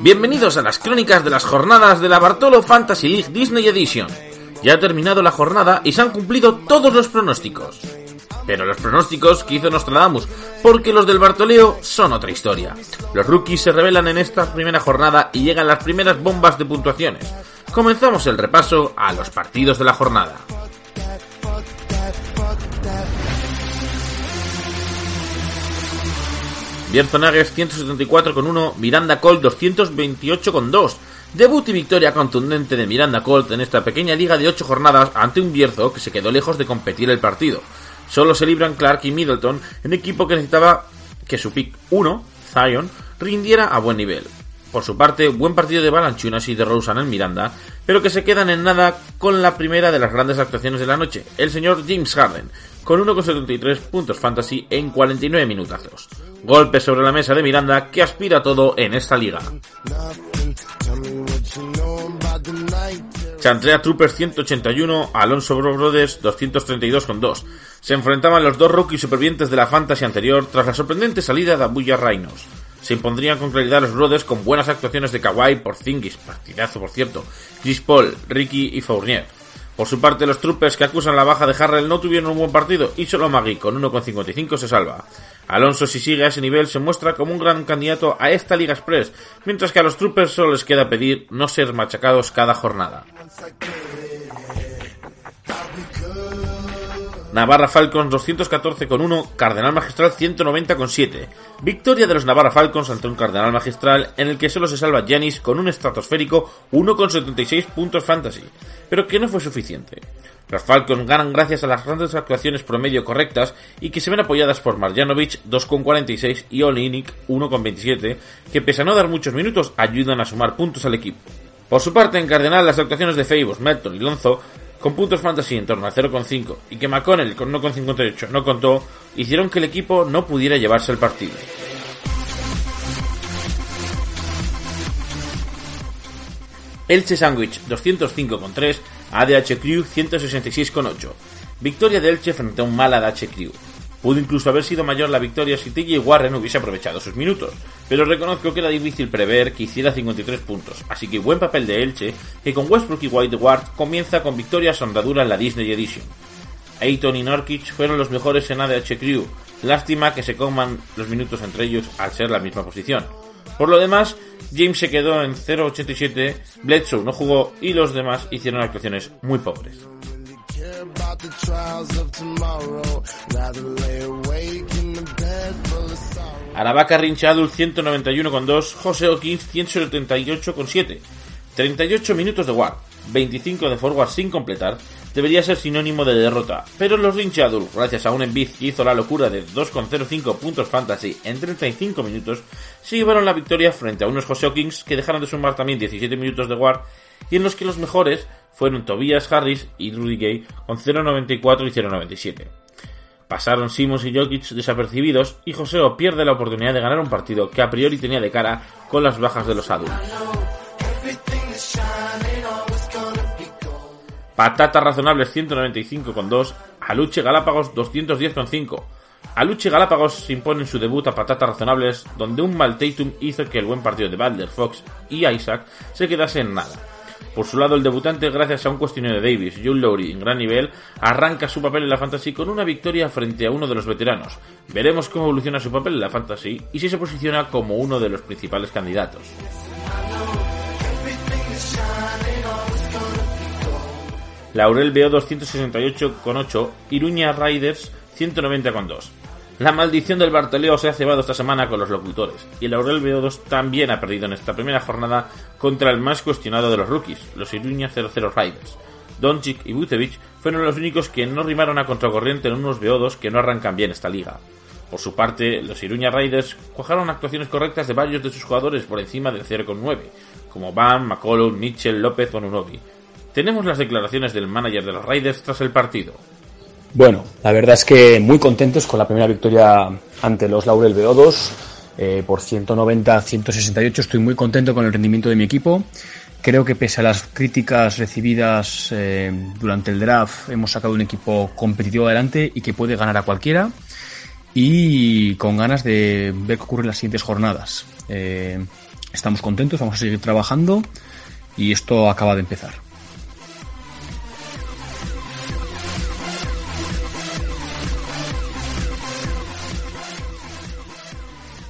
Bienvenidos a las crónicas de las jornadas de la Bartolo Fantasy League Disney Edition. Ya ha terminado la jornada y se han cumplido todos los pronósticos. Pero los pronósticos que hizo Nostradamus, porque los del Bartoleo son otra historia. Los rookies se revelan en esta primera jornada y llegan las primeras bombas de puntuaciones. Comenzamos el repaso a los partidos de la jornada. Bierzonagues 174 con 1, Miranda Colt 228 con 2. Debut y victoria contundente de Miranda Colt en esta pequeña liga de 8 jornadas ante un Bierzo que se quedó lejos de competir el partido. Solo se libran Clark y Middleton, en equipo que necesitaba que su pick 1, Zion, rindiera a buen nivel. Por su parte, buen partido de Balanchunas y de Rosen en Miranda, pero que se quedan en nada con la primera de las grandes actuaciones de la noche, el señor James Harden, con 1,73 puntos fantasy en 49 minutazos. Golpe sobre la mesa de Miranda que aspira todo en esta liga. Chantrea Troopers 181, Alonso Brothers 232,2. Se enfrentaban los dos rookies supervivientes de la fantasy anterior tras la sorprendente salida de Abuya Rhinos. Se impondrían con claridad los Brothers con buenas actuaciones de Kawhi, Porzingis, partidazo por cierto, Chris Paul, Ricky y Fournier. Por su parte, los troopers que acusan la baja de Harrell no tuvieron un buen partido y solo Magui con 1,55 se salva. Alonso, si sigue a ese nivel, se muestra como un gran candidato a esta Liga Express, mientras que a los troopers solo les queda pedir no ser machacados cada jornada. Navarra Falcons 214 con 1, Cardenal Magistral 190 con 7. Victoria de los Navarra Falcons ante un Cardenal Magistral en el que solo se salva Janis con un estratosférico 1,76 puntos fantasy, pero que no fue suficiente. Los Falcons ganan gracias a las grandes actuaciones promedio correctas y que se ven apoyadas por Marjanovic 2,46 y Olinik 1,27, que pese a no dar muchos minutos ayudan a sumar puntos al equipo. Por su parte, en Cardenal las actuaciones de Favos, Melton y Lonzo con puntos fantasy en torno a 0,5 y que McConnell con 1,58 no contó, hicieron que el equipo no pudiera llevarse el partido. Elche Sandwich 205,3, ADH Crew 166,8. Victoria de Elche frente a un mal ADH Crew. Pudo incluso haber sido mayor la victoria si TJ Warren hubiese aprovechado sus minutos, pero reconozco que era difícil prever que hiciera 53 puntos, así que buen papel de Elche, que con Westbrook y White Ward comienza con victoria sondadura en la Disney Edition. Ayton y Norkic fueron los mejores en ADH Crew, lástima que se coman los minutos entre ellos al ser la misma posición. Por lo demás, James se quedó en 0.87, Bledsoe no jugó y los demás hicieron actuaciones muy pobres. Aravaca Rinchadul 191,2, José O'Kins 178,7. 38 minutos de war, 25 de forward sin completar, debería ser sinónimo de derrota, pero los Rinchadul, gracias a un Embiid que hizo la locura de 2,05 puntos fantasy en 35 minutos, se llevaron la victoria frente a unos José O'Kins que dejaron de sumar también 17 minutos de war y en los que los mejores fueron Tobias Harris y Rudy Gay con 0.94 y 0.97. Pasaron Simons y Jokic desapercibidos y Joseo pierde la oportunidad de ganar un partido que a priori tenía de cara con las bajas de los adultos. Patata Razonables 195,2, Aluche Galápagos 210,5. Aluche Galápagos se impone en su debut a Patatas Razonables, donde un mal Tatum hizo que el buen partido de Balder, Fox y Isaac se quedase en nada. Por su lado, el debutante, gracias a un cuestionario de Davis, John Lowry en gran nivel, arranca su papel en la Fantasy con una victoria frente a uno de los veteranos. Veremos cómo evoluciona su papel en la Fantasy y si se posiciona como uno de los principales candidatos. Laurel BO 268,8, Iruña Riders 190,2. La maldición del Bartoleo se ha cebado esta semana con los locutores, y el Aurel BO2 también ha perdido en esta primera jornada contra el más cuestionado de los rookies, los Iruña 00 Riders. Doncic y Bucevic fueron los únicos que no rimaron a contracorriente en unos BO2 que no arrancan bien esta liga. Por su parte, los Iruña Riders cuajaron actuaciones correctas de varios de sus jugadores por encima del 0,9, como Bam, McCollum, Mitchell, López o Nunobi. Tenemos las declaraciones del manager de los Riders tras el partido. Bueno, la verdad es que muy contentos con la primera victoria ante los Laurel BO2 eh, por 190-168. Estoy muy contento con el rendimiento de mi equipo. Creo que pese a las críticas recibidas eh, durante el draft, hemos sacado un equipo competitivo adelante y que puede ganar a cualquiera y con ganas de ver qué ocurre en las siguientes jornadas. Eh, estamos contentos, vamos a seguir trabajando y esto acaba de empezar.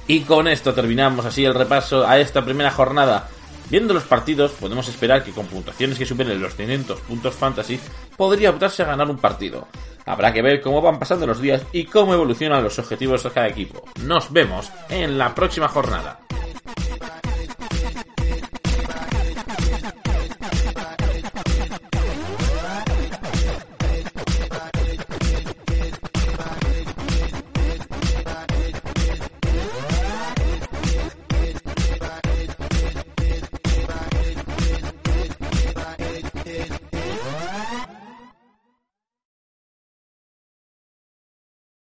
Y con esto terminamos así el repaso a esta primera jornada. Viendo los partidos, podemos esperar que con puntuaciones que superen los 500 puntos fantasy, podría optarse a ganar un partido. Habrá que ver cómo van pasando los días y cómo evolucionan los objetivos de cada equipo. Nos vemos en la próxima jornada.